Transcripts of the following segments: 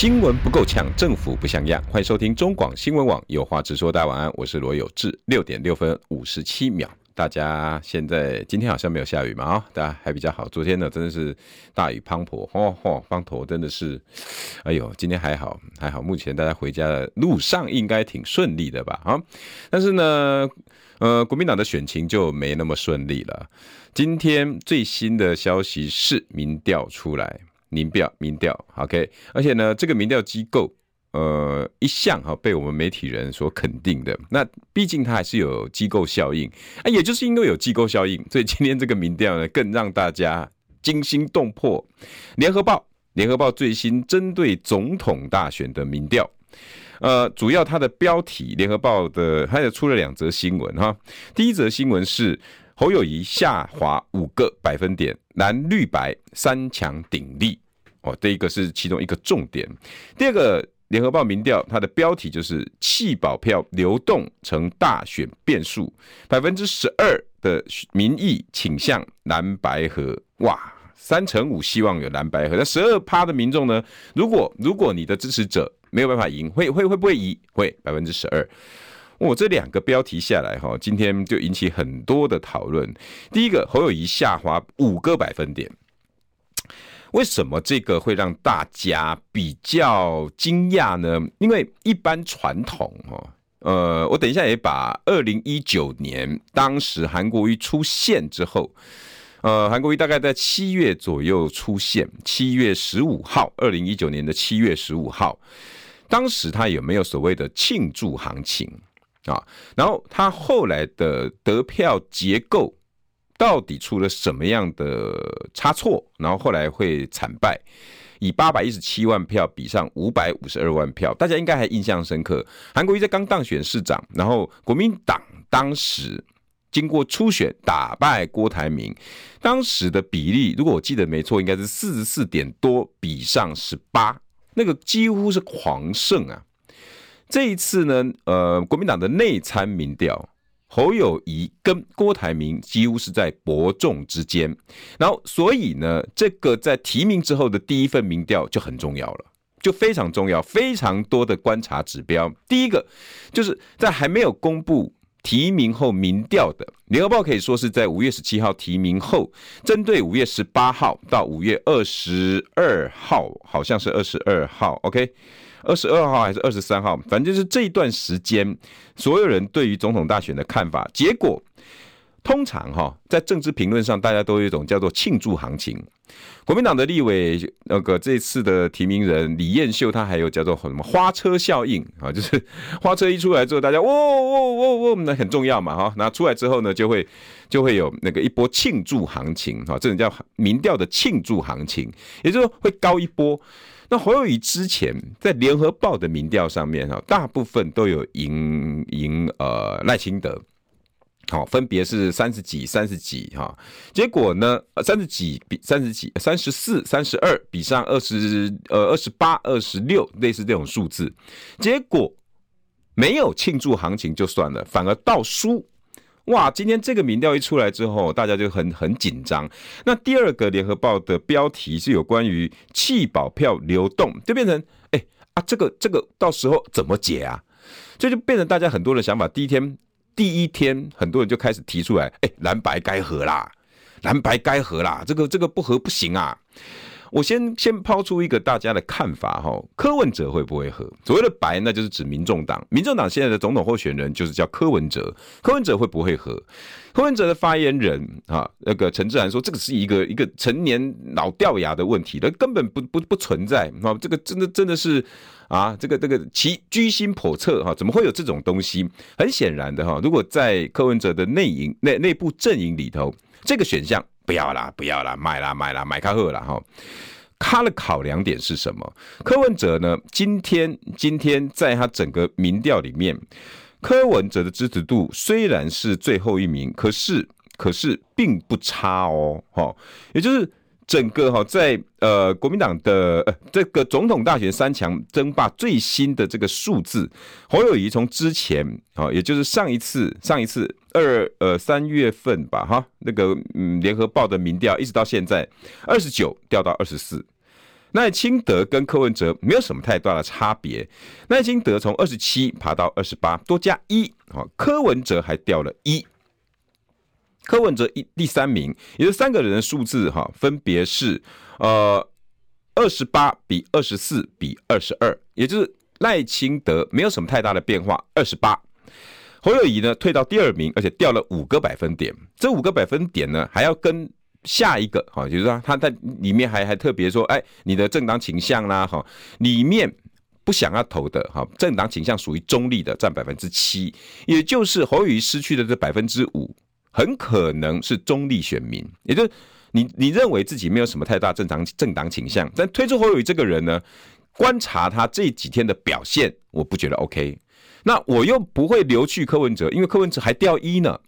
新闻不够呛，政府不像样。欢迎收听中广新闻网有话直说。大家晚安，我是罗有志。六点六分五十七秒，大家现在今天好像没有下雨嘛？啊，大家还比较好。昨天呢，真的是大雨滂沱，哦吼，滂沱真的是，哎呦，今天还好还好。目前大家回家的路上应该挺顺利的吧？啊，但是呢，呃，国民党的选情就没那么顺利了。今天最新的消息是民调出来。民调，民调，OK，而且呢，这个民调机构，呃，一向哈被我们媒体人所肯定的。那毕竟它还是有机构效应，啊，也就是因为有机构效应，所以今天这个民调呢，更让大家惊心动魄。联合报，联合报最新针对总统大选的民调，呃，主要它的标题，联合报的，它也出了两则新闻哈。第一则新闻是。侯友谊下滑五个百分点，蓝绿白三强鼎立哦，这一个是其中一个重点。第二个联合报民调，它的标题就是弃保票流动成大选变数，百分之十二的民意倾向蓝白合，哇，三成五希望有蓝白合。那十二趴的民众呢？如果如果你的支持者没有办法赢，会会会不会赢？会百分之十二。我、这两个标题下来哈，今天就引起很多的讨论。第一个，侯友宜下滑五个百分点，为什么这个会让大家比较惊讶呢？因为一般传统哦，呃，我等一下也把二零一九年当时韩国瑜出现之后，呃，韩国瑜大概在七月左右出现，七月十五号，二零一九年的七月十五号，当时他有没有所谓的庆祝行情？啊，然后他后来的得票结构到底出了什么样的差错？然后后来会惨败，以八百一十七万票比上五百五十二万票，大家应该还印象深刻。韩国瑜在刚当选市长，然后国民党当时经过初选打败郭台铭，当时的比例，如果我记得没错，应该是四十四点多比上十八，那个几乎是狂胜啊。这一次呢，呃，国民党的内参民调，侯友宜跟郭台铭几乎是在伯仲之间，然后所以呢，这个在提名之后的第一份民调就很重要了，就非常重要，非常多的观察指标。第一个就是在还没有公布提名后民调的，联合报可以说是在五月十七号提名后，针对五月十八号到五月二十二号，好像是二十二号，OK。二十二号还是二十三号，反正就是这一段时间，所有人对于总统大选的看法。结果，通常哈，在政治评论上，大家都有一种叫做庆祝行情。国民党的立委那个这次的提名人李彦秀，他还有叫做什么花车效应啊，就是花车一出来之后，大家喔喔喔喔，那很重要嘛哈。那出来之后呢，就会就会有那个一波庆祝行情哈，这种叫民调的庆祝行情，也就是说会高一波。那侯友宜之前在联合报的民调上面哈，大部分都有赢赢呃赖清德，好，分别是三十几、三十几哈，结果呢，三十几比三十几、三十四、三十二比上二十呃二十八、二十六，类似这种数字，结果没有庆祝行情就算了，反而倒输。哇，今天这个民调一出来之后，大家就很很紧张。那第二个联合报的标题是有关于弃保票流动，就变成哎啊，这个这个到时候怎么解啊？这就变成大家很多的想法。第一天第一天，很多人就开始提出来，哎，蓝白该合啦，蓝白该合啦，这个这个不合不行啊。我先先抛出一个大家的看法哈，柯文哲会不会合？所谓的白，那就是指民众党。民众党现在的总统候选人就是叫柯文哲，柯文哲会不会合？柯文哲的发言人啊，那个陈智菡说，这个是一个一个陈年老掉牙的问题，那根本不不不存在啊，这个真的真的是啊，这个这个其居心叵测哈，怎么会有这种东西？很显然的哈，如果在柯文哲的内营内内部阵营里头，这个选项。不要啦，不要啦，买啦，买啦，买卡赫啦哈。他的考量点是什么？柯文哲呢？今天今天在他整个民调里面，柯文哲的支持度虽然是最后一名，可是可是并不差哦，哈，也就是。整个哈在呃国民党的呃这个总统大选三强争霸最新的这个数字，侯友谊从之前啊，也就是上一次上一次二呃三月份吧哈，那个嗯联合报的民调一直到现在二十九掉到二十四，赖清德跟柯文哲没有什么太大的差别，赖清德从二十七爬到二十八，多加一啊，柯文哲还掉了一。柯文哲一第三名，也就是三个人的数字哈，分别是呃二十八比二十四比二十二，也就是赖清德没有什么太大的变化，二十八。侯友谊呢退到第二名，而且掉了五个百分点。这五个百分点呢还要跟下一个哈，就是说他在里面还还特别说，哎，你的政党倾向啦哈，里面不想要投的哈，政党倾向属于中立的占百分之七，也就是侯友谊失去的这百分之五。很可能是中立选民，也就是你你认为自己没有什么太大正常政党倾向，但推出侯友宜这个人呢，观察他这几天的表现，我不觉得 OK。那我又不会留去柯文哲，因为柯文哲还掉一呢。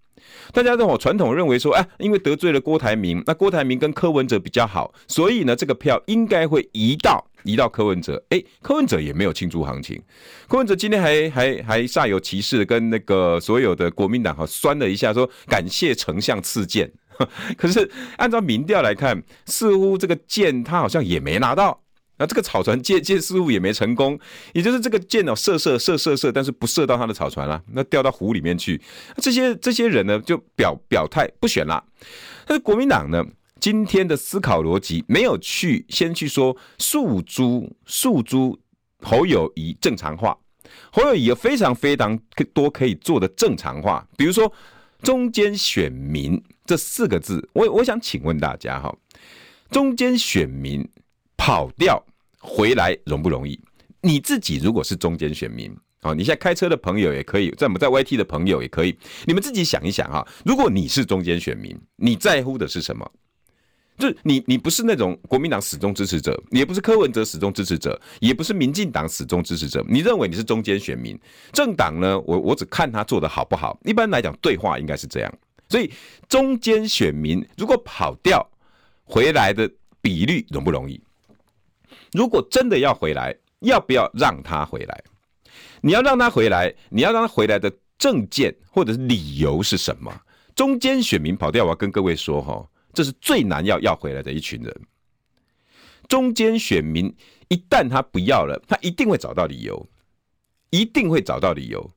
大家都好传统认为说，哎，因为得罪了郭台铭，那郭台铭跟柯文哲比较好，所以呢，这个票应该会移到。移到柯文哲，哎，柯文哲也没有庆祝行情。柯文哲今天还还还煞有其事跟那个所有的国民党哈酸了一下，说感谢丞相赐剑。可是按照民调来看，似乎这个剑他好像也没拿到。那这个草船借箭似乎也没成功，也就是这个箭哦射射射射射，但是不射到他的草船了，那掉到湖里面去。这些这些人呢就表表态不选了。但是国民党呢？今天的思考逻辑没有去先去说诉诸诉诸侯友谊正常化，侯友谊有非常非常多可以做的正常化，比如说中间选民这四个字，我我想请问大家哈，中间选民跑掉回来容不容易？你自己如果是中间选民啊，你现在开车的朋友也可以，在我们在 YT 的朋友也可以，你们自己想一想哈，如果你是中间选民，你在乎的是什么？就是你，你不是那种国民党始终支持者，你也不是柯文哲始终支持者，也不是民进党始终支持者。你认为你是中间选民？政党呢？我我只看他做得好不好。一般来讲，对话应该是这样。所以中间选民如果跑掉回来的比率容不容易？如果真的要回来，要不要让他回来？你要让他回来，你要让他回来的证件或者是理由是什么？中间选民跑掉，我要跟各位说哈。这是最难要要回来的一群人。中间选民一旦他不要了，他一定会找到理由，一定会找到理由。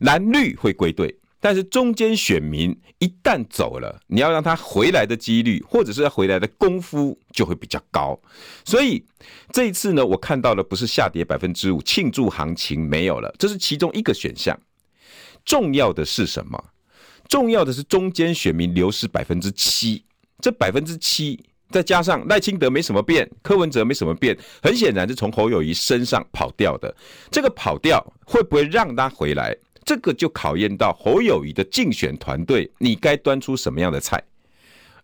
蓝绿会归队，但是中间选民一旦走了，你要让他回来的几率，或者是他回来的功夫就会比较高。所以这一次呢，我看到的不是下跌百分之五，庆祝行情没有了，这是其中一个选项。重要的是什么？重要的是中间选民流失百分之七。这百分之七，再加上赖清德没什么变，柯文哲没什么变，很显然是从侯友谊身上跑掉的。这个跑掉会不会让他回来？这个就考验到侯友宜的竞选团队，你该端出什么样的菜？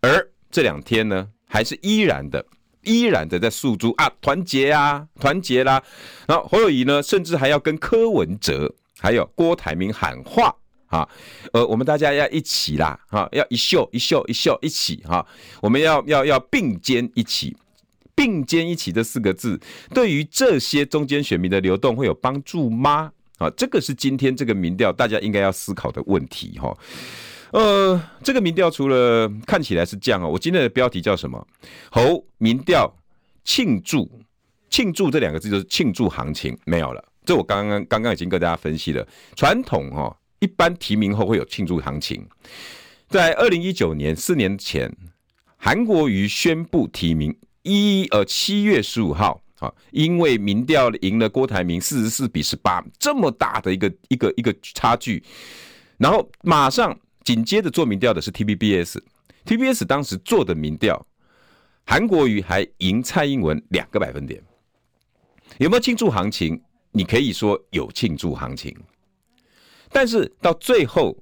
而这两天呢，还是依然的，依然的在诉诸啊，团结啊，团结啦。然后侯友宜呢，甚至还要跟柯文哲还有郭台铭喊话。啊，呃，我们大家要一起啦，哈，要一秀一秀一秀一起哈，我们要要要并肩一起，并肩一起这四个字，对于这些中间选民的流动会有帮助吗？啊，这个是今天这个民调大家应该要思考的问题哈。呃，这个民调除了看起来是这样啊，我今天的标题叫什么？侯民调庆祝庆祝这两个字就是庆祝行情没有了，这我刚刚刚刚已经跟大家分析了，传统哈。一般提名后会有庆祝行情，在二零一九年四年前，韩国瑜宣布提名一呃七月十五号啊，因为民调赢了郭台铭四十四比十八，这么大的一个一个一个差距，然后马上紧接着做民调的是 TVBS，TVBS 当时做的民调，韩国瑜还赢蔡英文两个百分点，有没有庆祝行情？你可以说有庆祝行情。但是到最后，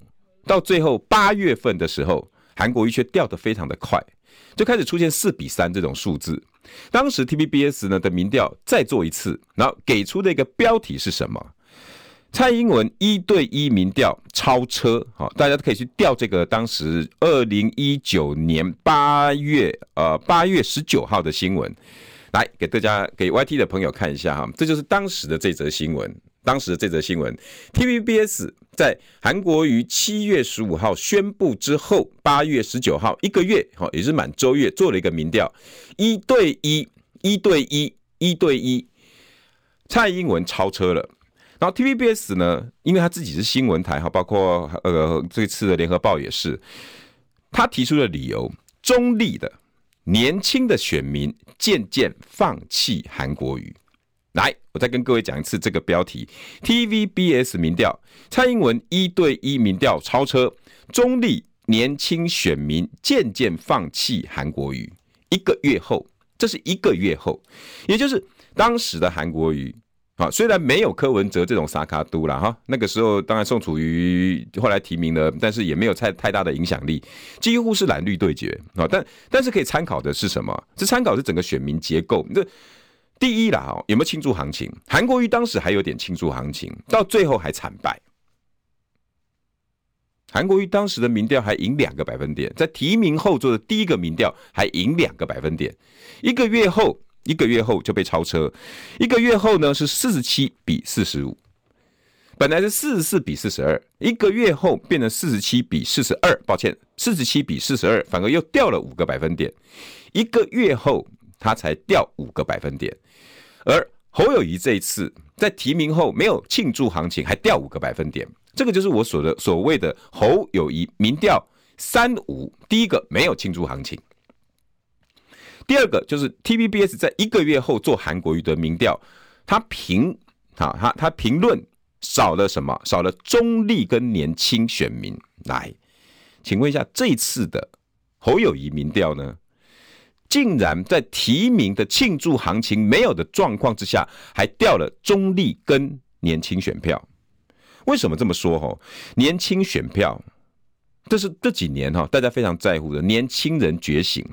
到最后八月份的时候，韩国瑜却掉得非常的快，就开始出现四比三这种数字。当时 TVBS 呢的民调再做一次，然后给出的一个标题是什么？蔡英文一对一民调超车，好，大家都可以去调这个当时二零一九年八月呃八月十九号的新闻，来给大家给 YT 的朋友看一下哈，这就是当时的这则新闻。当时的这则新闻，TVBS 在韩国瑜七月十五号宣布之后，八月十九号一个月，好，也是满周月，做了一个民调，一对一，一对一，一对一，蔡英文超车了。然后 TVBS 呢，因为他自己是新闻台哈，包括呃这次的联合报也是，他提出的理由，中立的年轻的选民渐渐放弃韩国瑜。来，我再跟各位讲一次这个标题：TVBS 民调，蔡英文一对一民调超车，中立年轻选民渐渐放弃韩国瑜。一个月后，这是一个月后，也就是当时的韩国瑜。啊，虽然没有柯文哲这种撒卡都啦哈，那个时候当然宋楚瑜后来提名了，但是也没有太太大的影响力，几乎是蓝绿对决啊。但但是可以参考的是什么？是参考是整个选民结构。这第一啦，有没有庆祝行情？韩国瑜当时还有点庆祝行情，到最后还惨败。韩国瑜当时的民调还赢两个百分点，在提名后做的第一个民调还赢两个百分点，一个月后。一个月后就被超车，一个月后呢是四十七比四十五，本来是四十四比四十二，一个月后变成四十七比四十二，抱歉，四十七比四十二，反而又掉了五个百分点，一个月后他才掉五个百分点，而侯友宜这一次在提名后没有庆祝行情，还掉五个百分点，这个就是我所的所谓的侯友宜民调三五，第一个没有庆祝行情。第二个就是 TVBS 在一个月后做韩国瑜的民调，他评啊，他他评论少了什么？少了中立跟年轻选民。来，请问一下，这一次的侯友宜民调呢，竟然在提名的庆祝行情没有的状况之下，还掉了中立跟年轻选票？为什么这么说？哈，年轻选票，这是这几年哈大家非常在乎的年轻人觉醒。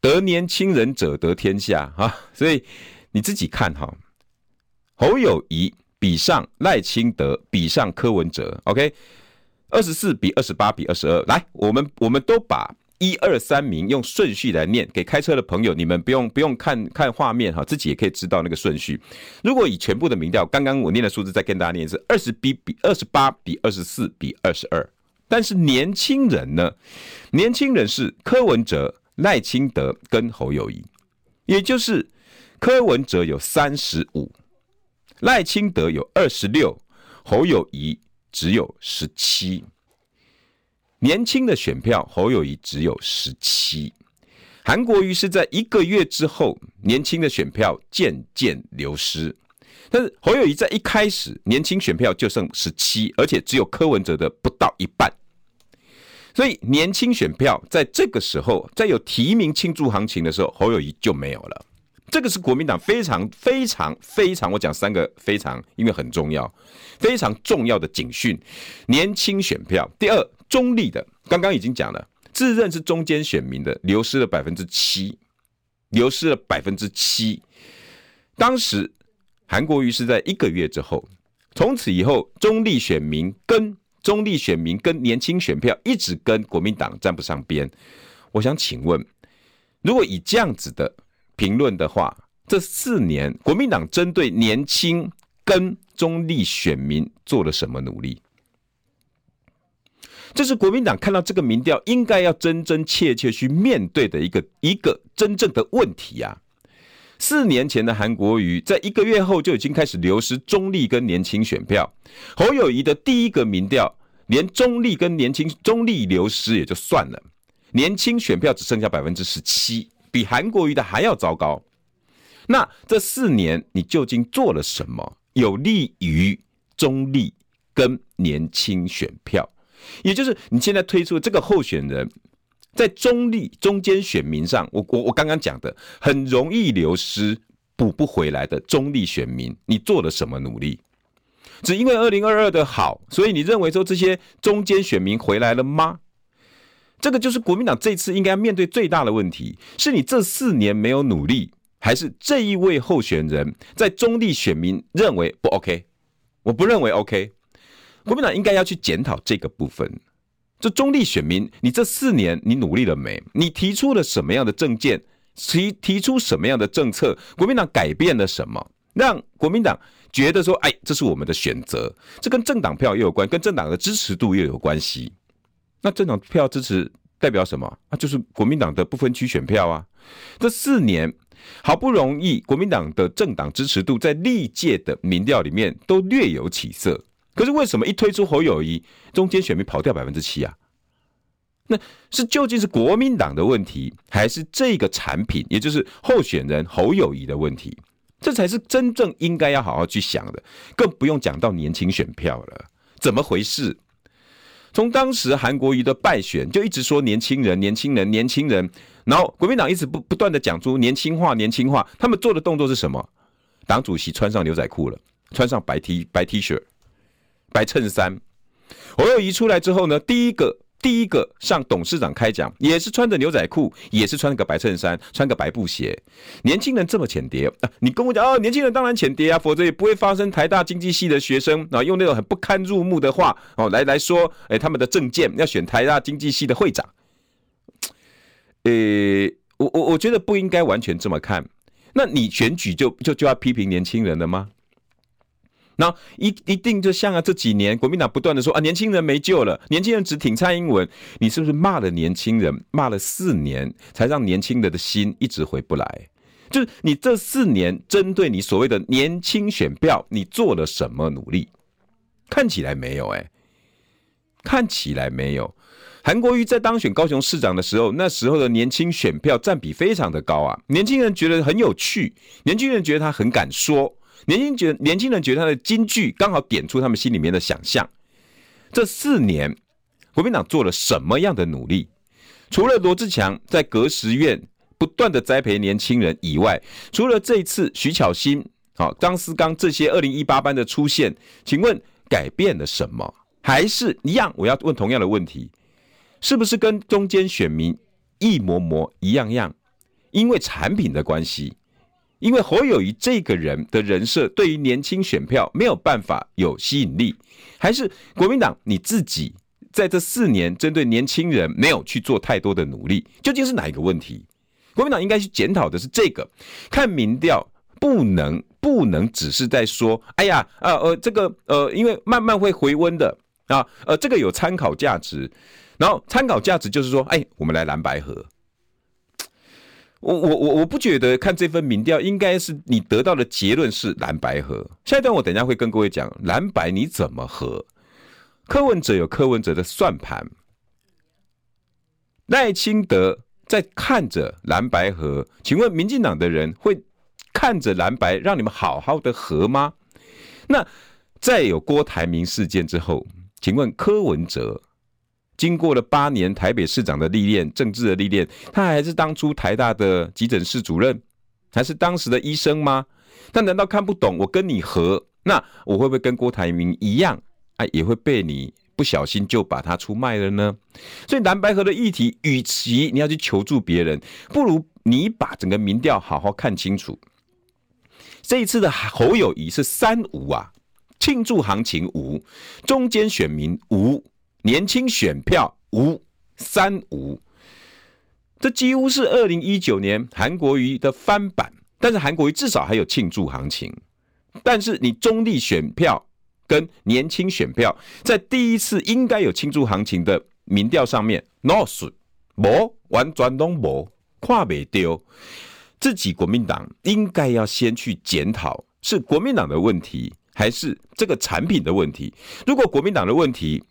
得年轻人者得天下啊！所以你自己看哈，侯友谊比上赖清德，比上柯文哲，OK，二十四比二十八比二十二。来，我们我们都把一二三名用顺序来念，给开车的朋友，你们不用不用看看画面哈，自己也可以知道那个顺序。如果以全部的民调，刚刚我念的数字再跟大家念一次，二十比比二十八比二十四比二十二。但是年轻人呢？年轻人是柯文哲。赖清德跟侯友谊，也就是柯文哲有三十五，赖清德有二十六，侯友宜只有十七。年轻的选票，侯友谊只有十七。韩国瑜是在一个月之后，年轻的选票渐渐流失，但是侯友谊在一开始，年轻选票就剩十七，而且只有柯文哲的不到一半。所以年轻选票在这个时候，在有提名庆祝行情的时候，侯友谊就没有了。这个是国民党非常非常非常，我讲三个非常，因为很重要，非常重要的警讯。年轻选票，第二中立的，刚刚已经讲了，自认是中间选民的，流失了百分之七，流失了百分之七。当时韩国瑜是在一个月之后，从此以后，中立选民跟。中立选民跟年轻选票一直跟国民党站不上边，我想请问，如果以这样子的评论的话，这四年国民党针对年轻跟中立选民做了什么努力？这是国民党看到这个民调应该要真真切切去面对的一个一个真正的问题啊！四年前的韩国瑜，在一个月后就已经开始流失中立跟年轻选票。侯友谊的第一个民调，连中立跟年轻中立流失也就算了，年轻选票只剩下百分之十七，比韩国瑜的还要糟糕。那这四年你究竟做了什么，有利于中立跟年轻选票？也就是你现在推出这个候选人。在中立中间选民上，我我我刚刚讲的很容易流失、补不回来的中立选民，你做了什么努力？只因为二零二二的好，所以你认为说这些中间选民回来了吗？这个就是国民党这次应该面对最大的问题：是你这四年没有努力，还是这一位候选人在中立选民认为不 OK？我不认为 OK。国民党应该要去检讨这个部分。这中立选民，你这四年你努力了没？你提出了什么样的政见？提提出什么样的政策？国民党改变了什么？让国民党觉得说，哎，这是我们的选择。这跟政党票又有关，跟政党的支持度又有关系。那政党票支持代表什么？啊，就是国民党的不分区选票啊。这四年好不容易，国民党的政党支持度在历届的民调里面都略有起色。可是为什么一推出侯友谊，中间选民跑掉百分之七啊？那是究竟是国民党的问题，还是这个产品，也就是候选人侯友谊的问题？这才是真正应该要好好去想的。更不用讲到年轻选票了，怎么回事？从当时韩国瑜的败选，就一直说年轻人、年轻人、年轻人，然后国民党一直不不断的讲出年轻化、年轻化。他们做的动作是什么？党主席穿上牛仔裤了，穿上白 T 白 T 恤。白衬衫，侯友宜出来之后呢，第一个第一个向董事长开讲，也是穿着牛仔裤，也是穿个白衬衫，穿个白布鞋。年轻人这么浅碟啊？你跟我讲哦，年轻人当然浅碟啊，否则也不会发生台大经济系的学生啊，用那种很不堪入目的话哦来来说，哎，他们的政见要选台大经济系的会长。呃，我我我觉得不应该完全这么看。那你选举就就就要批评年轻人了吗？那一一定就像啊，这几年国民党不断的说啊，年轻人没救了，年轻人只挺蔡英文，你是不是骂了年轻人，骂了四年，才让年轻人的心一直回不来？就是你这四年针对你所谓的年轻选票，你做了什么努力？看起来没有哎、看起来没有。韩国瑜在当选高雄市长的时候，那时候的年轻选票占比非常的高啊，年轻人觉得很有趣，年轻人觉得他很敢说。年轻觉年轻人觉得他的金句刚好点出他们心里面的想象。这四年，国民党做了什么样的努力？除了罗志强在革时院不断的栽培年轻人以外，除了这一次徐巧芯、好张思刚这些二零一八班的出现，请问改变了什么？还是一样？我要问同样的问题：是不是跟中间选民一模模一样样？因为产品的关系。因为侯友谊这个人的人设对于年轻选票没有办法有吸引力，还是国民党你自己在这四年针对年轻人没有去做太多的努力，究竟是哪一个问题？国民党应该去检讨的是这个。看民调不能不能只是在说，哎呀，呃呃，这个呃，因为慢慢会回温的啊，呃，这个有参考价值。然后参考价值就是说，哎，我们来蓝白合。我我我我不觉得看这份民调应该是你得到的结论是蓝白合。下一段我等一下会跟各位讲蓝白你怎么合。柯文哲有柯文哲的算盘，赖清德在看着蓝白合，请问民进党的人会看着蓝白让你们好好的合吗？那在有郭台铭事件之后，请问柯文哲？经过了八年台北市长的历练，政治的历练，他还是当初台大的急诊室主任，还是当时的医生吗？他难道看不懂我跟你和？那我会不会跟郭台铭一样，哎，也会被你不小心就把他出卖了呢？所以蓝白合的议题，与其你要去求助别人，不如你把整个民调好好看清楚。这一次的侯友谊是三无啊，庆祝行情无，中间选民无。年轻选票无三无，这几乎是二零一九年韩国瑜的翻版。但是韩国瑜至少还有庆祝行情。但是你中立选票跟年轻选票，在第一次应该有庆祝行情的民调上面，no 损，无完全都无，看不到。自己国民党应该要先去检讨，是国民党的问题，还是这个产品的问题？如果国民党的问题，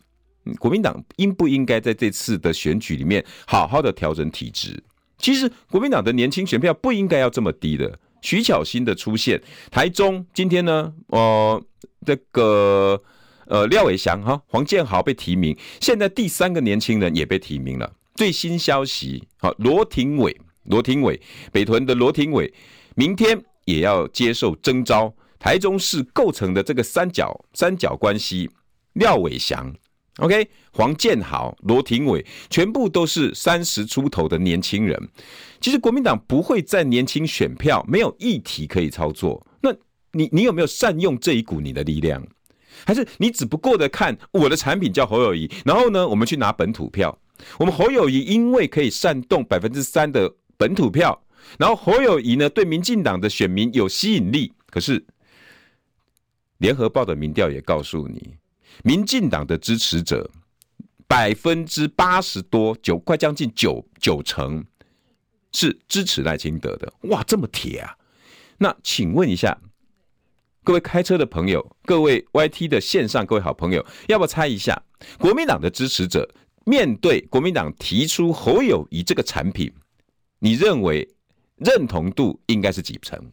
国民党应不应该在这次的选举里面好好的调整体质？其实国民党的年轻选票不应该要这么低的。徐巧芯的出现，台中今天呢，呃，这个呃廖伟翔哈黄建豪被提名，现在第三个年轻人也被提名了。最新消息，好罗廷伟，罗廷伟北屯的罗廷伟，明天也要接受征召。台中市构成的这个三角三角关系，廖伟翔。OK，黄建豪、罗廷伟，全部都是三十出头的年轻人。其实国民党不会在年轻选票没有议题可以操作。那你你有没有善用这一股你的力量？还是你只不过的看我的产品叫侯友宜，然后呢，我们去拿本土票。我们侯友宜因为可以煽动百分之三的本土票，然后侯友宜呢对民进党的选民有吸引力。可是联合报的民调也告诉你，民进党的支持者百分之八十多九，快将近九九成是支持赖清德的。哇，这么铁啊！那请问一下。各位开车的朋友，各位 YT 的线上各位好朋友，要不要猜一下，国民党的支持者面对国民党提出侯友宜这个产品，你认为认同度应该是几成？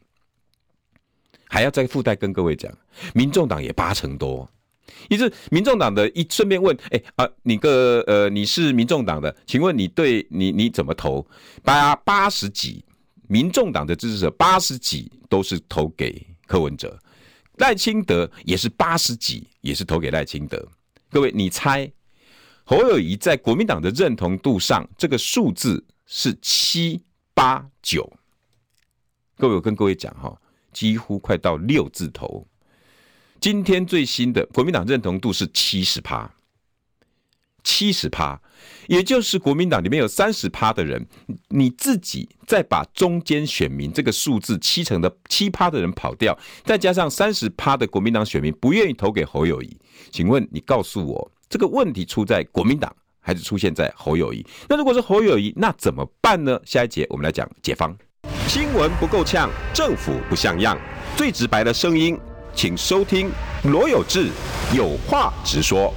还要再附带跟各位讲，民众党也八成多，也就是民众党的一顺便问，哎啊，你个呃你是民众党的，请问你对你你怎么投？八八十几，民众党的支持者八十几都是投给柯文哲。赖清德也是八十几，也是投给赖清德。各位，你猜侯友谊在国民党的认同度上，这个数字是七八九？各位，我跟各位讲哈，几乎快到六字头。今天最新的国民党认同度是七十趴。七十趴，也就是国民党里面有三十趴的人，你自己再把中间选民这个数字七成的七趴的人跑掉，再加上三十趴的国民党选民不愿意投给侯友谊，请问你告诉我，这个问题出在国民党还是出现在侯友谊？那如果是侯友谊，那怎么办呢？下一节我们来讲解方。新闻不够呛，政府不像样，最直白的声音，请收听罗有志有话直说。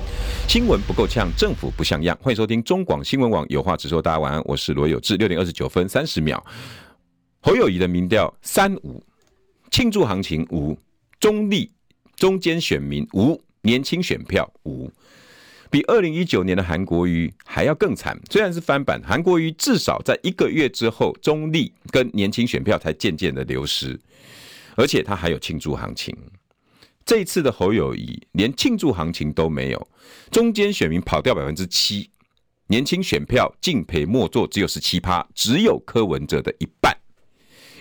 新闻不够呛，政府不像样。欢迎收听中广新闻网，有话直说。大家晚安，我是罗有志。六点二十九分三十秒，侯友宜的民调三五，庆祝行情五，中立中间选民五，年轻选票五，比二零一九年的韩国瑜还要更惨。虽然是翻版，韩国瑜至少在一个月之后，中立跟年轻选票才渐渐的流失，而且他还有庆祝行情。这一次的侯友宜连庆祝行情都没有，中间选民跑掉百分之七，年轻选票敬陪末座只有十七趴，只有柯文哲的一半。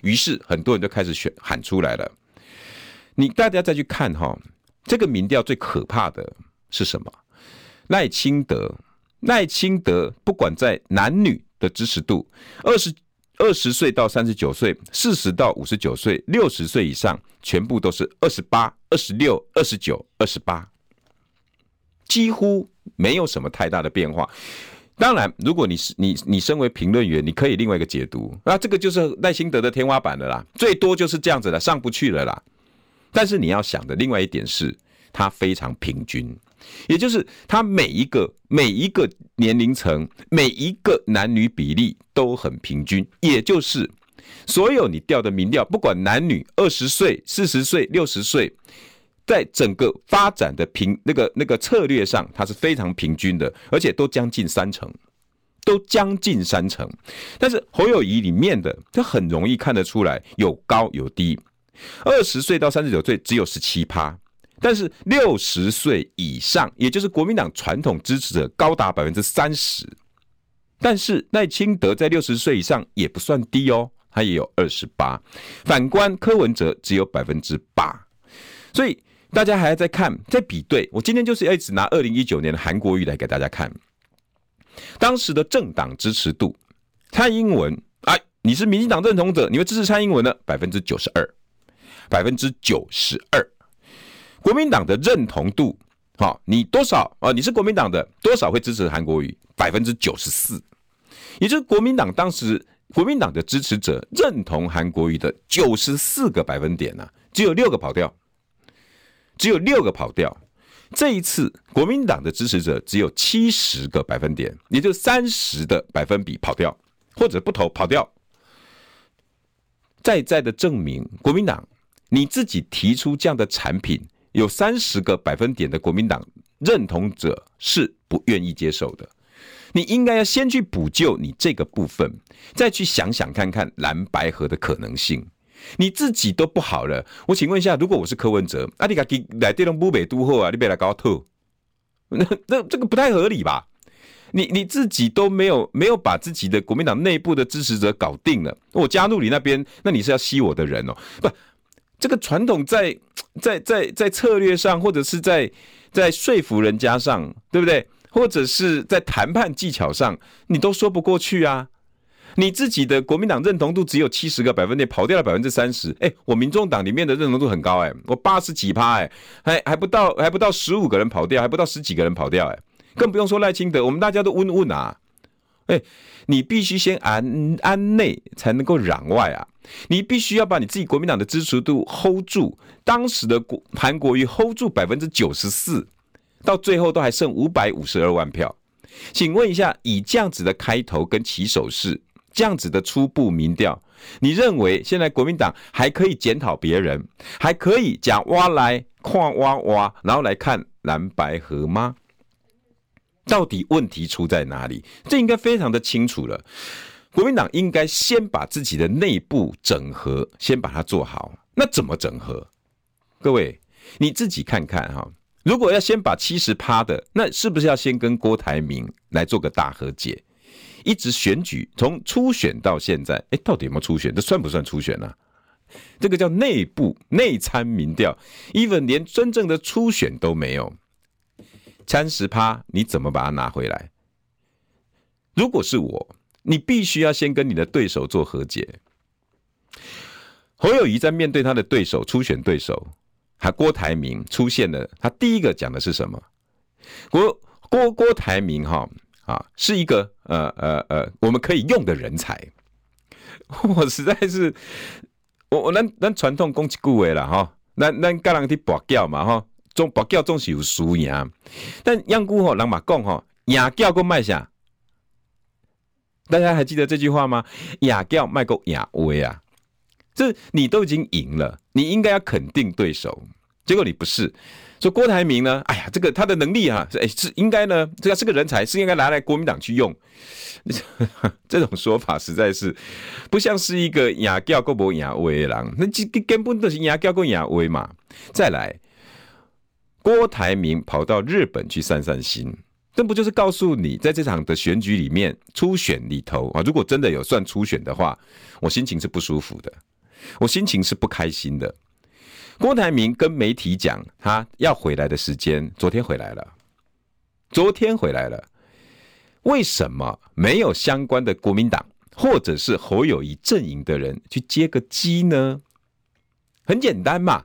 于是很多人都开始选喊出来了。你大家再去看哈，这个民调最可怕的是什么？赖清德，赖清德不管在男女的支持度，二十。二十岁到三十九岁，四十到五十九岁，六十岁以上，全部都是二十八、二十六、二十九、二十八，几乎没有什么太大的变化。当然，如果你是你，你身为评论员，你可以另外一个解读，那这个就是赖清德的天花板了啦，最多就是这样子了，上不去了啦。但是你要想的另外一点是，它非常平均。也就是他每一个每一个年龄层每一个男女比例都很平均，也就是所有你调的民调，不管男女，二十岁、四十岁、六十岁，在整个发展的平那个那个策略上，它是非常平均的，而且都将近三成，都将近三成。但是侯友谊里面的，它很容易看得出来有高有低，二十岁到三十九岁只有十七趴。但是六十岁以上，也就是国民党传统支持者高达百分之三十。但是赖清德在六十岁以上也不算低哦，他也有二十八。反观柯文哲只有百分之八。所以大家还要再看，再比对。我今天就是要一直拿二零一九年的韩国瑜来给大家看，当时的政党支持度，蔡英文，哎，你是民进党认同者，你会支持蔡英文呢？百分之九十二，百分之九十二。国民党的认同度，好，你多少啊？你是国民党的，多少会支持韩国瑜？百分之九十四，也就是国民党当时国民党的支持者认同韩国瑜的九十四个百分点呢、啊，只有六个跑掉，只有六个跑掉。这一次国民党的支持者只有七十个百分点，也就三十的百分比跑掉，或者不投跑掉，再再的证明国民党你自己提出这样的产品。有三十个百分点的国民党认同者是不愿意接受的，你应该要先去补救你这个部分，再去想想看看蓝白合的可能性。你自己都不好了，我请问一下，如果我是柯文哲，啊，你给来电动不北都后啊，你别来搞吐，那那这个不太合理吧？你你自己都没有没有把自己的国民党内部的支持者搞定了，我加入你那边，那你是要吸我的人哦，不。这个传统在在在在策略上，或者是在在说服人家上，对不对？或者是在谈判技巧上，你都说不过去啊！你自己的国民党认同度只有七十个百分点，跑掉了百分之三十。哎，我民众党里面的认同度很高，哎，我八十几趴，哎，还还不到还不到十五个人跑掉，还不到十几个人跑掉，哎，更不用说赖清德，我们大家都问问啊，哎，你必须先安安内才能够攘外啊，你必须要把你自己国民党的支持度 hold 住，当时的国韩国瑜 hold 住百分之九十四，到最后都还剩五百五十二万票，请问一下，以这样子的开头跟起手式。这样子的初步民调，你认为现在国民党还可以检讨别人，还可以讲挖来看挖挖，然后来看蓝白河吗？到底问题出在哪里？这应该非常的清楚了。国民党应该先把自己的内部整合，先把它做好。那怎么整合？各位你自己看看哈。如果要先把七十趴的，那是不是要先跟郭台铭来做个大和解？一直选举，从初选到现在，哎，到底有没有初选？这算不算初选呢、啊？这个叫内部内参民调，even 连真正的初选都没有，三十趴，你怎么把它拿回来？如果是我，你必须要先跟你的对手做和解。侯友宜在面对他的对手初选对手，他郭台铭出现了，他第一个讲的是什么？郭郭郭台铭哈。啊，是一个呃呃呃，我们可以用的人才。我实在是，我我咱咱传统讲一句话啦哈，咱咱跟人去博缴嘛哈，总博缴总是有输赢。但样句吼，人嘛讲吼，赢缴个卖啥？大家还记得这句话吗？赢缴卖个赢威啊！这你都已经赢了，你应该要肯定对手，结果你不是。说郭台铭呢？哎呀，这个他的能力啊，是哎是应该呢，这个是个人才，是应该拿来国民党去用。这种说法实在是不像是一个亚教国博亚威郎，那这根本都是亚教国亚威嘛。再来，郭台铭跑到日本去散散心，这不就是告诉你，在这场的选举里面，初选里头啊，如果真的有算初选的话，我心情是不舒服的，我心情是不开心的。郭台铭跟媒体讲，他要回来的时间，昨天回来了。昨天回来了，为什么没有相关的国民党或者是侯友谊阵营的人去接个机呢？很简单嘛，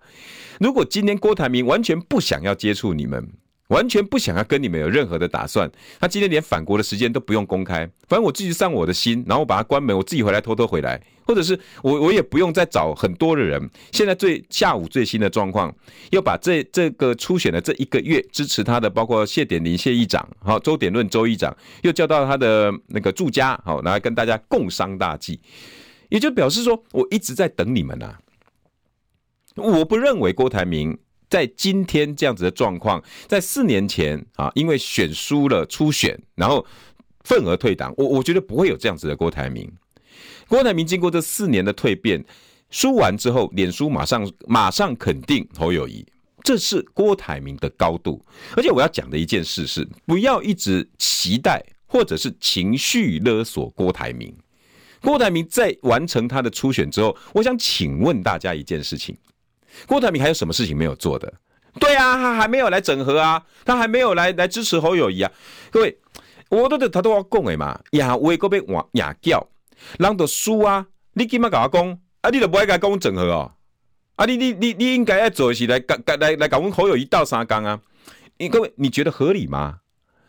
如果今天郭台铭完全不想要接触你们。完全不想要跟你们有任何的打算，他今天连返国的时间都不用公开，反正我自己上我的心，然后我把它关门，我自己回来偷偷回来，或者是我 我也不用再找很多的人。现在最下午最新的状况，又把这这个初选的这一个月支持他的，包括谢点林谢议长，好周点论周议长，又叫到他的那个住家，好来跟大家共商大计，也就表示说我一直在等你们啊，我不认为郭台铭。在今天这样子的状况，在四年前啊，因为选输了初选，然后份额退党，我我觉得不会有这样子的郭台铭。郭台铭经过这四年的蜕变，输完之后，脸书马上马上肯定侯友谊，这是郭台铭的高度。而且我要讲的一件事是，不要一直期待或者是情绪勒索郭台铭。郭台铭在完成他的初选之后，我想请问大家一件事情。郭台铭还有什么事情没有做的？对啊，他还没有来整合啊，他还没有来来支持侯友宜啊。各位，我都得他都要讲的嘛，亚威嗰边往亚叫，人都输啊，你今麦搞我讲，啊，你都不爱跟我整合哦，啊，你你你你应该要做的是来来来来搞我侯友宜倒三缸啊。你各位，你觉得合理吗？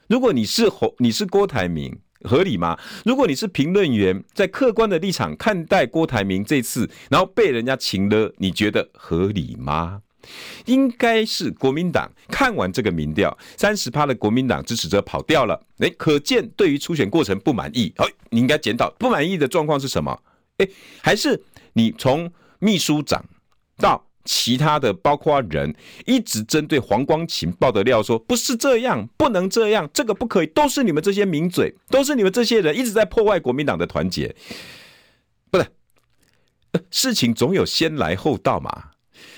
如果你是侯，你是郭台铭。合理吗？如果你是评论员，在客观的立场看待郭台铭这次，然后被人家请了，你觉得合理吗？应该是国民党看完这个民调，三十趴的国民党支持者跑掉了，诶，可见对于初选过程不满意，好，你应该检讨不满意的状况是什么？诶，还是你从秘书长到。其他的包括人一直针对黄光芹爆的料说，不是这样，不能这样，这个不可以，都是你们这些名嘴，都是你们这些人一直在破坏国民党的团结。不是，事情总有先来后到嘛。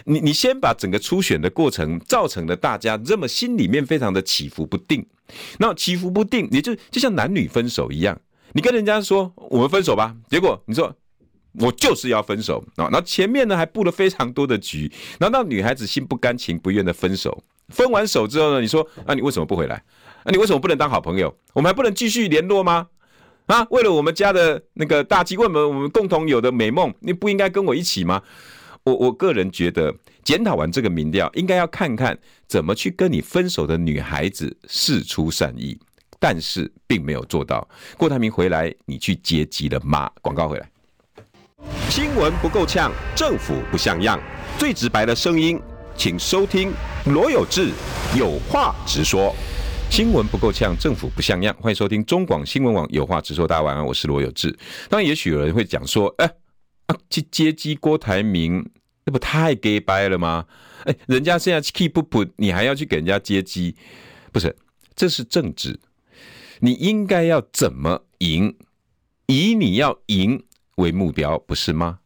你你先把整个初选的过程造成了大家这么心里面非常的起伏不定，那起伏不定，也就就像男女分手一样，你跟人家说我们分手吧，结果你说我就是要分手啊！那前面呢还布了非常多的局，难道女孩子心不甘情不愿的分手。分完手之后呢，你说啊，你为什么不回来？啊，你为什么不能当好朋友？我们还不能继续联络吗？啊，为了我们家的那个大计，为了我们共同有的美梦，你不应该跟我一起吗？我我个人觉得，检讨完这个民调，应该要看看怎么去跟你分手的女孩子释出善意，但是并没有做到。郭台铭回来，你去接机了吗？广告回来。新闻不够呛，政府不像样，最直白的声音，请收听罗有志有话直说。新闻不够呛，政府不像样，欢迎收听中广新闻网有话直说。大家晚安，我是罗有志。当然，也许有人会讲说，哎、啊，去接机郭台铭，那不太 gay 掰了吗？哎、欸，人家现在 keep 不不，你还要去给人家接机？不是，这是政治，你应该要怎么赢？以你要赢。为目标不是吗？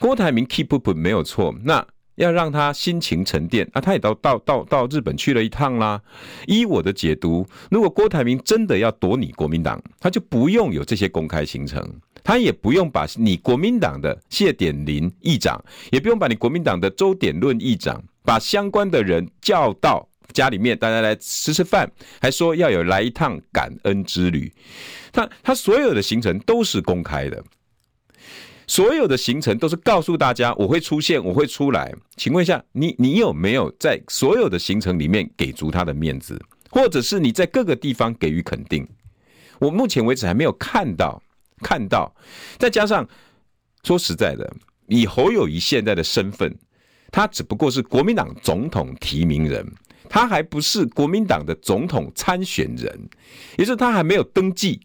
郭台铭 keep up 没有错，那要让他心情沉淀啊，他也到到到到日本去了一趟啦。依我的解读，如果郭台铭真的要躲你国民党，他就不用有这些公开行程，他也不用把你国民党的谢典林议长，也不用把你国民党的周点论议长，把相关的人叫到家里面，大家来吃吃饭，还说要有来一趟感恩之旅。他他所有的行程都是公开的。所有的行程都是告诉大家我会出现，我会出来。请问一下，你你有没有在所有的行程里面给足他的面子，或者是你在各个地方给予肯定？我目前为止还没有看到看到。再加上说实在的，以侯友谊现在的身份，他只不过是国民党总统提名人，他还不是国民党的总统参选人，也就是他还没有登记。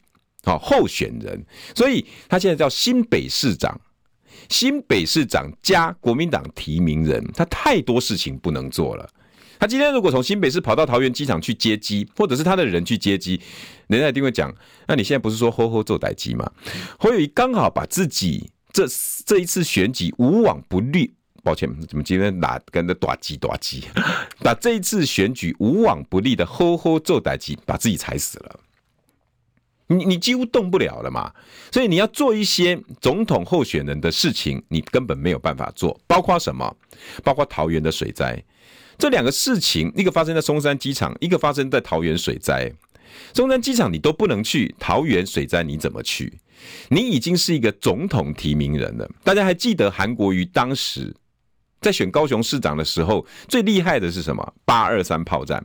好，候选人，所以他现在叫新北市长，新北市长加国民党提名人，他太多事情不能做了。他今天如果从新北市跑到桃园机场去接机，或者是他的人去接机，人家一定会讲：那你现在不是说吼吼做代机吗？侯友宜刚好把自己这这一次选举无往不利，抱歉，怎么今天哪跟着打机打机，把这一次选举无往不利的吼吼做代机，把自己踩死了。你你几乎动不了了嘛，所以你要做一些总统候选人的事情，你根本没有办法做。包括什么？包括桃园的水灾，这两个事情，一个发生在松山机场，一个发生在桃园水灾。松山机场你都不能去，桃园水灾你怎么去？你已经是一个总统提名人了。大家还记得韩国瑜当时在选高雄市长的时候，最厉害的是什么？八二三炮战，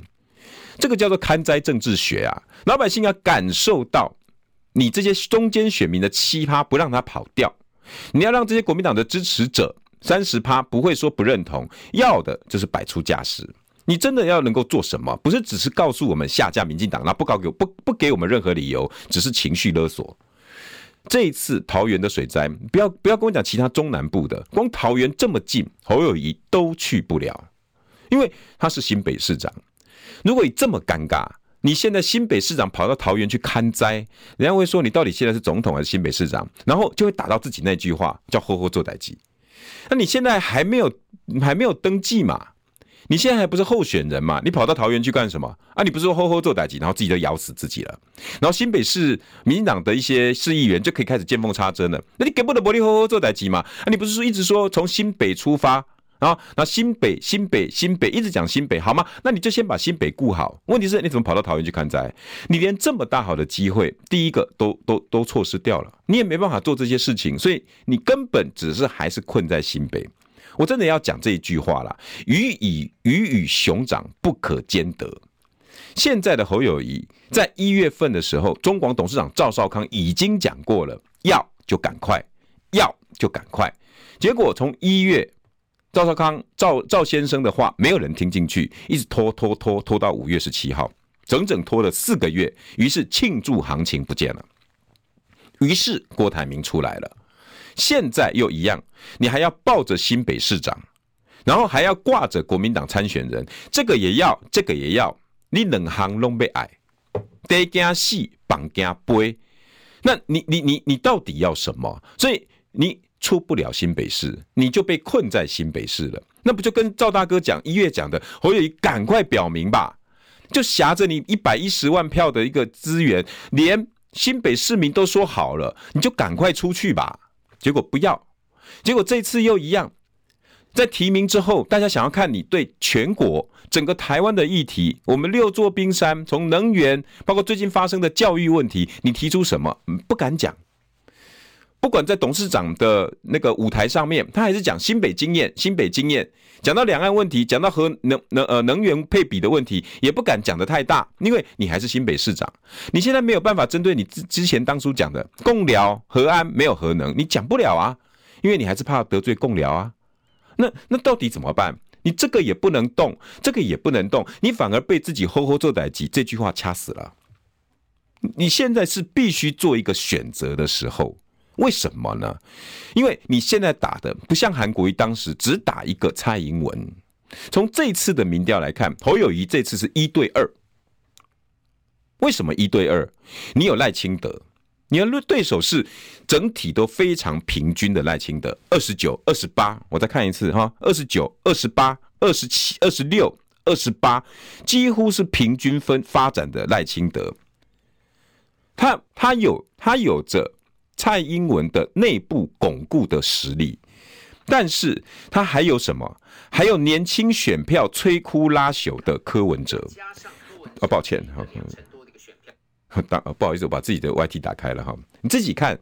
这个叫做勘灾政治学啊！老百姓要感受到。你这些中间选民的奇葩不让他跑掉，你要让这些国民党的支持者三十趴不会说不认同，要的就是摆出架势。你真的要能够做什么？不是只是告诉我们下架民进党，那不告给不不给我们任何理由，只是情绪勒索。这一次桃园的水灾，不要不要跟我讲其他中南部的，光桃园这么近，侯友宜都去不了，因为他是新北市长。如果你这么尴尬。你现在新北市长跑到桃园去看灾，人家会说你到底现在是总统还是新北市长？然后就会打到自己那句话叫“呵呵做代机”。那你现在还没有还没有登记嘛？你现在还不是候选人嘛？你跑到桃园去干什么？啊，你不是说“呵呵做代机”，然后自己就咬死自己了。然后新北市民进党的一些市议员就可以开始见缝插针了。那你给不得伯利“吼吼做代机”嘛？啊，你不是说一直说从新北出发？啊，那新北、新北、新北，一直讲新北，好吗？那你就先把新北顾好。问题是，你怎么跑到桃园去看灾？你连这么大好的机会，第一个都都都错失掉了，你也没办法做这些事情，所以你根本只是还是困在新北。我真的要讲这一句话啦，鱼与鱼与熊掌不可兼得。现在的侯友谊在一月份的时候，中广董事长赵少康已经讲过了，要就赶快，要就赶快。结果从一月。赵少康、赵赵先生的话，没有人听进去，一直拖拖拖拖到五月十七号，整整拖了四个月。于是庆祝行情不见了，于是郭台铭出来了。现在又一样，你还要抱着新北市长，然后还要挂着国民党参选人，这个也要，这个也要，你两行拢被爱，得惊死，绑惊背。那你你你你到底要什么？所以你。出不了新北市，你就被困在新北市了。那不就跟赵大哥讲一月讲的，侯友宜赶快表明吧，就挟着你一百一十万票的一个资源，连新北市民都说好了，你就赶快出去吧。结果不要，结果这次又一样，在提名之后，大家想要看你对全国整个台湾的议题，我们六座冰山，从能源，包括最近发生的教育问题，你提出什么？不敢讲。不管在董事长的那个舞台上面，他还是讲新北经验，新北经验，讲到两岸问题，讲到核能能呃能源配比的问题，也不敢讲的太大，因为你还是新北市长，你现在没有办法针对你之之前当初讲的共寮和安没有核能，你讲不了啊，因为你还是怕得罪共寮啊。那那到底怎么办？你这个也不能动，这个也不能动，你反而被自己吼吼做代志这句话掐死了。你现在是必须做一个选择的时候。为什么呢？因为你现在打的不像韩国瑜当时只打一个蔡英文。从这次的民调来看，侯友谊这次是一对二。为什么一对二？你有赖清德，你的对手是整体都非常平均的赖清德，二十九、二十八。我再看一次哈，二十九、二十八、二十七、二十六、二十八，几乎是平均分发展的赖清德。他他有他有着。蔡英文的内部巩固的实力，但是他还有什么？还有年轻选票摧枯拉朽的柯文哲。啊，抱歉，当不好意思，我把自己的 YT 打开了哈。你自己看，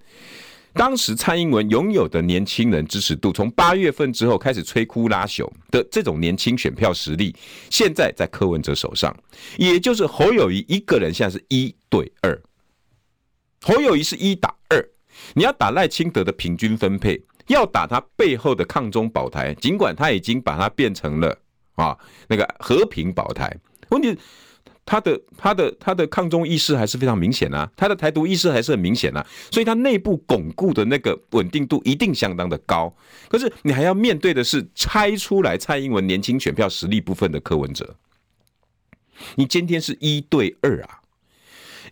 当时蔡英文拥有的年轻人支持度，从八月份之后开始摧枯拉朽的这种年轻选票实力，现在在柯文哲手上，也就是侯友谊一个人现在是一对二，侯友谊是一打二。你要打赖清德的平均分配，要打他背后的抗中保台，尽管他已经把它变成了啊那个和平保台，问题他的他的他的抗中意识还是非常明显啊，他的台独意识还是很明显啊，所以他内部巩固的那个稳定度一定相当的高。可是你还要面对的是拆出来蔡英文年轻选票实力部分的柯文哲，你今天是一对二啊，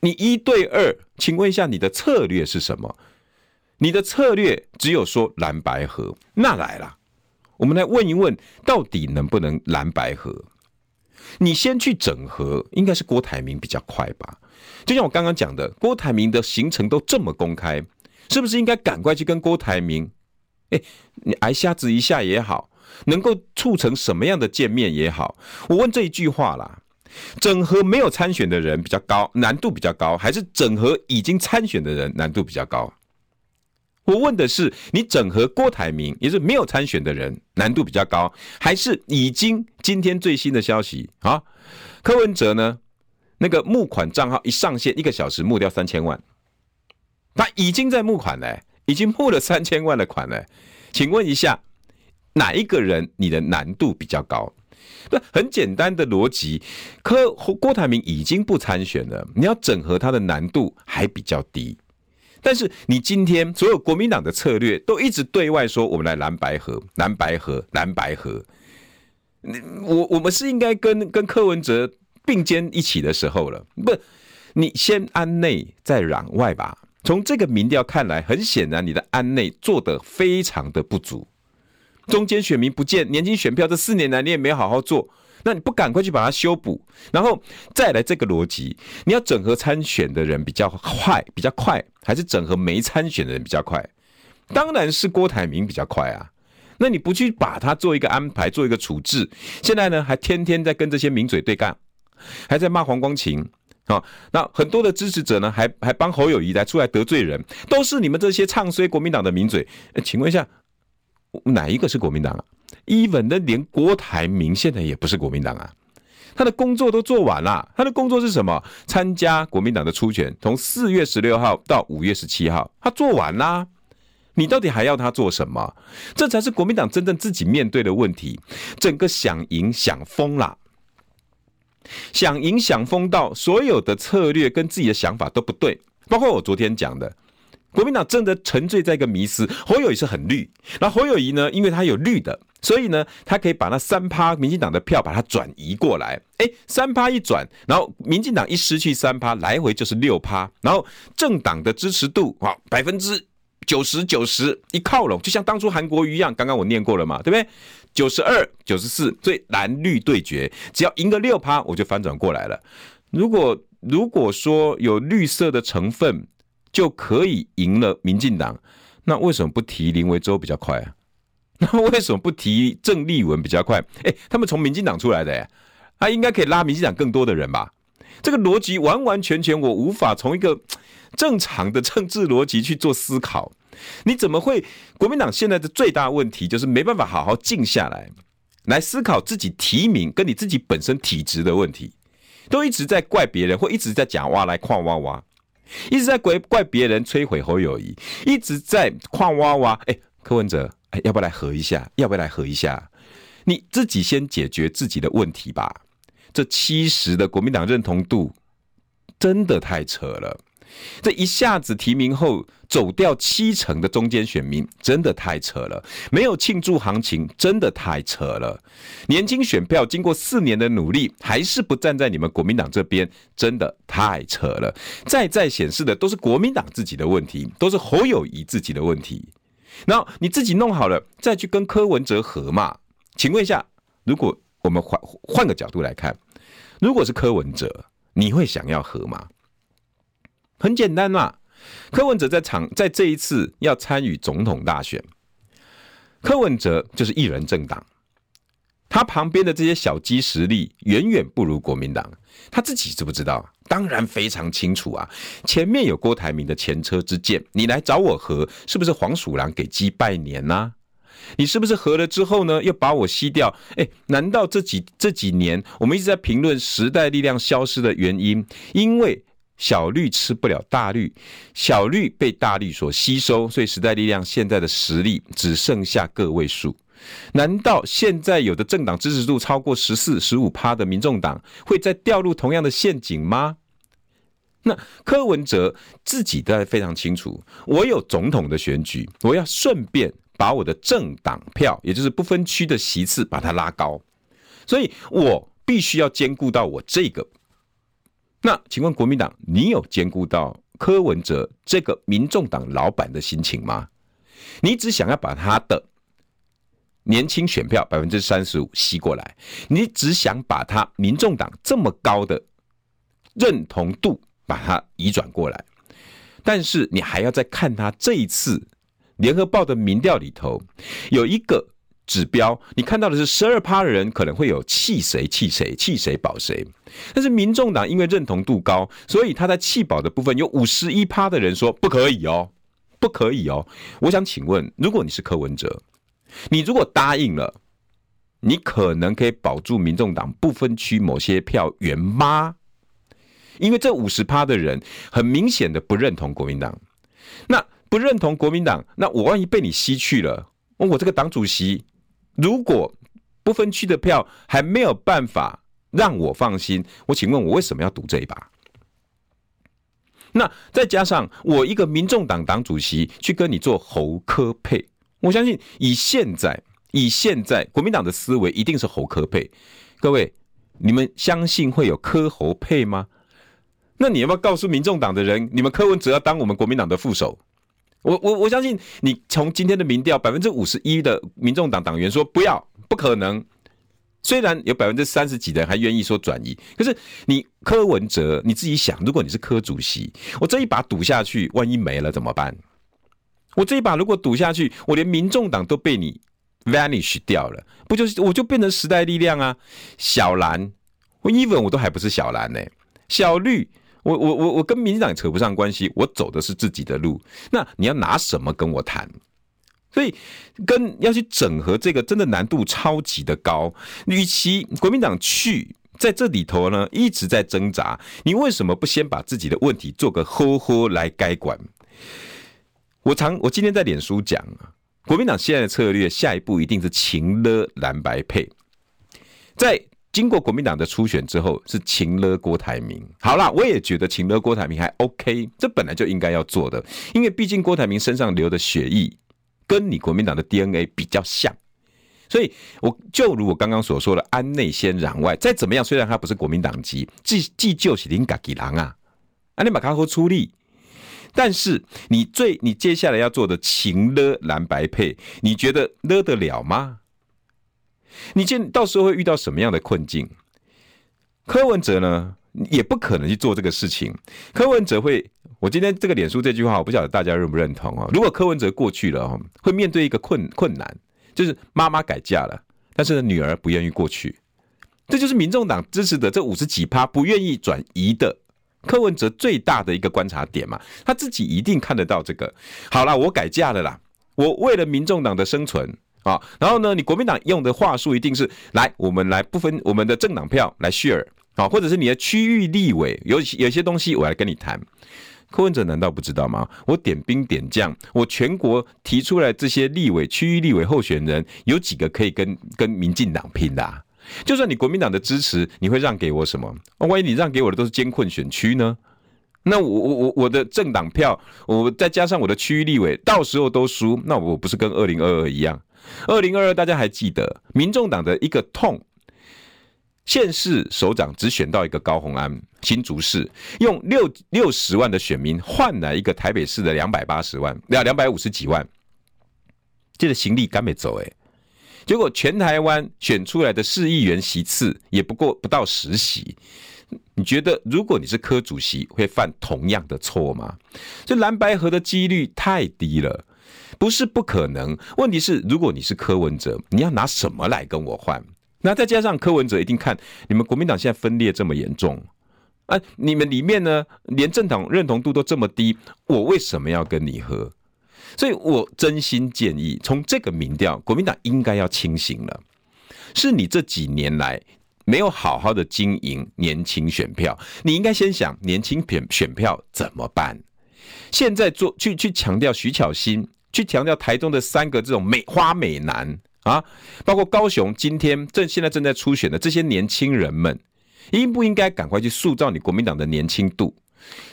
你一对二，请问一下你的策略是什么？你的策略只有说蓝白合，那来了，我们来问一问，到底能不能蓝白合？你先去整合，应该是郭台铭比较快吧？就像我刚刚讲的，郭台铭的行程都这么公开，是不是应该赶快去跟郭台铭？哎，你挨瞎子一下也好，能够促成什么样的见面也好？我问这一句话啦：整合没有参选的人比较高，难度比较高，还是整合已经参选的人难度比较高？我问的是，你整合郭台铭，也是没有参选的人，难度比较高，还是已经今天最新的消息啊？柯文哲呢？那个募款账号一上线，一个小时募掉三千万，他已经在募款了，已经募了三千万的款了。请问一下，哪一个人你的难度比较高？不，很简单的逻辑，柯郭台铭已经不参选了，你要整合他的难度还比较低。但是你今天所有国民党的策略都一直对外说，我们来蓝白河，蓝白河，蓝白合。我我们是应该跟跟柯文哲并肩一起的时候了。不，你先安内再攘外吧。从这个民调看来，很显然你的安内做得非常的不足。中间选民不见，年轻选票这四年来你也没好好做。那你不赶快去把它修补，然后再来这个逻辑，你要整合参选的人比较快，比较快，还是整合没参选的人比较快？当然是郭台铭比较快啊。那你不去把它做一个安排，做一个处置，现在呢还天天在跟这些名嘴对干，还在骂黄光芹啊。那很多的支持者呢，还还帮侯友谊来出来得罪人，都是你们这些唱衰国民党的名嘴。请问一下，哪一个是国民党啊？even 的连郭台铭现在也不是国民党啊，他的工作都做完了。他的工作是什么？参加国民党的初选，从四月十六号到五月十七号，他做完啦。你到底还要他做什么？这才是国民党真正自己面对的问题。整个想赢想疯啦，想赢想疯到所有的策略跟自己的想法都不对，包括我昨天讲的。国民党真的沉醉在一个迷思，侯友宜是很绿，然后侯友宜呢，因为他有绿的，所以呢，他可以把那三趴民进党的票把它转移过来，哎，三趴一转，然后民进党一失去三趴，来回就是六趴，然后政党的支持度啊，百分之九十九十一靠拢，就像当初韩国一样，刚刚我念过了嘛，对不对？九十二、九十四，所以蓝绿对决，只要赢个六趴，我就翻转过来了。如果如果说有绿色的成分，就可以赢了民进党，那为什么不提林维洲比较快啊？那为什么不提郑丽文比较快？哎、他们从民进党出来的、欸，他应该可以拉民进党更多的人吧？这个逻辑完完全全我无法从一个 正常的政治逻辑去做思考。你怎么会？国民党现在的最大问题就是没办法好好静下来，来思考自己提名跟你自己本身体质的问题，都一直在怪别人，或一直在讲哇来矿哇哇，一直在怪怪别人摧毁侯友谊，一直在矿挖挖。哎，柯文哲。哎要不要来合一下？要不要来合一下？你自己先解决自己的问题吧。这七十的国民党认同度真的太扯了。这一下子提名后走掉七成的中间选民，真的太扯了。没有庆祝行情，真的太扯了。年轻选票经过四年的努力，还是不站在你们国民党这边，真的太扯了。再再显示的都是国民党自己的问题，都是侯友谊自己的问题。然后你自己弄好了，再去跟柯文哲合嘛？请问一下，如果我们换换个角度来看，如果是柯文哲，你会想要合吗？很简单嘛，柯文哲在场，在这一次要参与总统大选，柯文哲就是一人政党。他旁边的这些小鸡实力远远不如国民党，他自己知不知道？当然非常清楚啊！前面有郭台铭的前车之鉴，你来找我合，是不是黄鼠狼给鸡拜年呐、啊？你是不是合了之后呢，又把我吸掉？哎，难道这几这几年我们一直在评论时代力量消失的原因？因为小绿吃不了大绿，小绿被大绿所吸收，所以时代力量现在的实力只剩下个位数。难道现在有的政党支持度超过十四、十五趴的民众党会再掉入同样的陷阱吗？那柯文哲自己都还非常清楚，我有总统的选举，我要顺便把我的政党票，也就是不分区的席次，把它拉高，所以我必须要兼顾到我这个。那请问国民党，你有兼顾到柯文哲这个民众党老板的心情吗？你只想要把他的。年轻选票百分之三十五吸过来，你只想把他民众党这么高的认同度把它移转过来，但是你还要再看他这一次联合报的民调里头有一个指标，你看到的是十二趴的人可能会有弃谁弃谁弃谁保谁，但是民众党因为认同度高，所以他在弃保的部分有五十一趴的人说不可以哦，不可以哦。我想请问，如果你是柯文哲？你如果答应了，你可能可以保住民众党不分区某些票源吗？因为这五十趴的人很明显的不认同国民党，那不认同国民党，那我万一被你吸去了，我这个党主席如果不分区的票还没有办法让我放心，我请问我为什么要赌这一把？那再加上我一个民众党党主席去跟你做侯柯配。我相信以现在以现在国民党的思维，一定是侯柯配。各位，你们相信会有柯侯配吗？那你要不要告诉民众党的人，你们柯文哲要当我们国民党的副手？我我我相信你从今天的民调，百分之五十一的民众党党员说不要，不可能。虽然有百分之三十几的人还愿意说转移，可是你柯文哲你自己想，如果你是柯主席，我这一把赌下去，万一没了怎么办？我这一把如果赌下去，我连民众党都被你 vanish 掉了，不就是我就变成时代力量啊？小蓝，我 even 我都还不是小蓝呢、小绿，我我我我跟民进党扯不上关系，我走的是自己的路。那你要拿什么跟我谈？所以跟要去整合这个，真的难度超级的高。与其国民党去在这里头呢，一直在挣扎，你为什么不先把自己的问题做个呵呵来改管？我常我今天在脸书讲啊，国民党现在的策略，下一步一定是情勒蓝白配。在经过国民党的初选之后，是情勒郭台铭。好啦，我也觉得情勒郭台铭还 OK，这本来就应该要做的，因为毕竟郭台铭身上流的血液跟你国民党的 DNA 比较像，所以我就如我刚刚所说的，安内先攘外，再怎么样，虽然他不是国民党籍，既既就是林嘎吉郎啊，安内马卡夫出力。但是你最你接下来要做的情勒蓝白配，你觉得勒得了吗？你见到时候会遇到什么样的困境？柯文哲呢，也不可能去做这个事情。柯文哲会，我今天这个脸书这句话，我不晓得大家认不认同哦。如果柯文哲过去了哦，会面对一个困困难，就是妈妈改嫁了，但是女儿不愿意过去，这就是民众党支持的这五十几趴不愿意转移的柯文哲最大的一个观察点嘛。他自己一定看得到这个。好了，我改嫁了啦，我为了民众党的生存啊，然后呢，你国民党用的话术一定是来，我们来不分我们的政党票来 share。啊，或者是你的区域立委有有些东西，我来跟你谈。柯文哲难道不知道吗？我点兵点将，我全国提出来这些立委、区域立委候选人，有几个可以跟跟民进党拼的啊？就算你国民党的支持，你会让给我什么？万一你让给我的都是艰困选区呢？那我我我我的政党票，我再加上我的区域立委，到时候都输，那我不是跟二零二二一样？二零二二大家还记得，民众党的一个痛。县市首长只选到一个高虹安，新竹市用六六十万的选民换来一个台北市的两百八十万，两两百五十几万，这个行李赶没走哎，结果全台湾选出来的市议员席次也不过不到十席，你觉得如果你是科主席会犯同样的错吗？这蓝白合的几率太低了，不是不可能，问题是如果你是柯文哲，你要拿什么来跟我换？那再加上柯文哲一定看你们国民党现在分裂这么严重，啊，你们里面呢连政党认同度都这么低，我为什么要跟你合？所以我真心建议，从这个民调，国民党应该要清醒了。是你这几年来没有好好的经营年轻选票，你应该先想年轻选选票怎么办？现在做去去强调徐巧芯，去强调台中的三个这种美花美男。啊，包括高雄今天正现在正在初选的这些年轻人们，应不应该赶快去塑造你国民党的年轻度？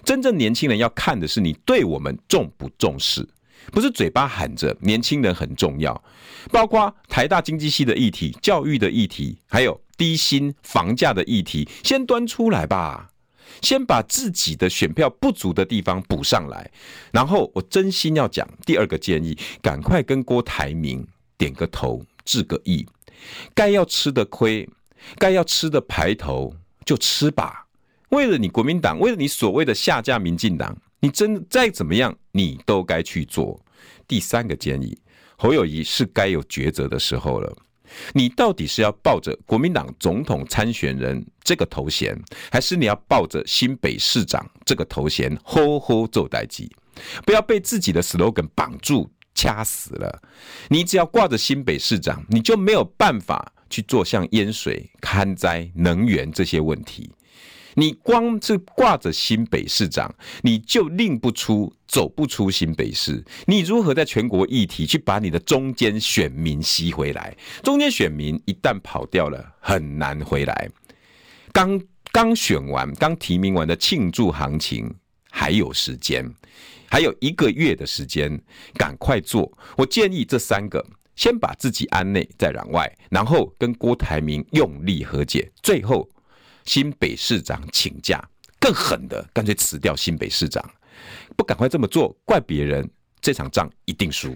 真正年轻人要看的是你对我们重不重视，不是嘴巴喊着年轻人很重要。包括台大经济系的议题、教育的议题，还有低薪房价的议题，先端出来吧，先把自己的选票不足的地方补上来。然后我真心要讲第二个建议，赶快跟郭台铭。点个头，致个意，该要吃的亏，该要吃的排头就吃吧。为了你国民党，为了你所谓的下架民进党，你真再怎么样，你都该去做。第三个建议，侯友谊是该有抉择的时候了。你到底是要抱着国民党总统参选人这个头衔，还是你要抱着新北市长这个头衔，吼吼做代志？不要被自己的 slogan 绑住。掐死了！你只要挂着新北市长，你就没有办法去做像淹水、勘灾、能源这些问题。你光是挂着新北市长，你就令不出、走不出新北市。你如何在全国议题去把你的中间选民吸回来？中间选民一旦跑掉了，很难回来。刚刚选完、刚提名完的庆祝行情还有时间。还有一个月的时间，赶快做。我建议这三个，先把自己安内，再攘外，然后跟郭台铭用力和解，最后新北市长请假，更狠的，干脆辞掉新北市长。不赶快这么做，怪别人，这场仗一定输。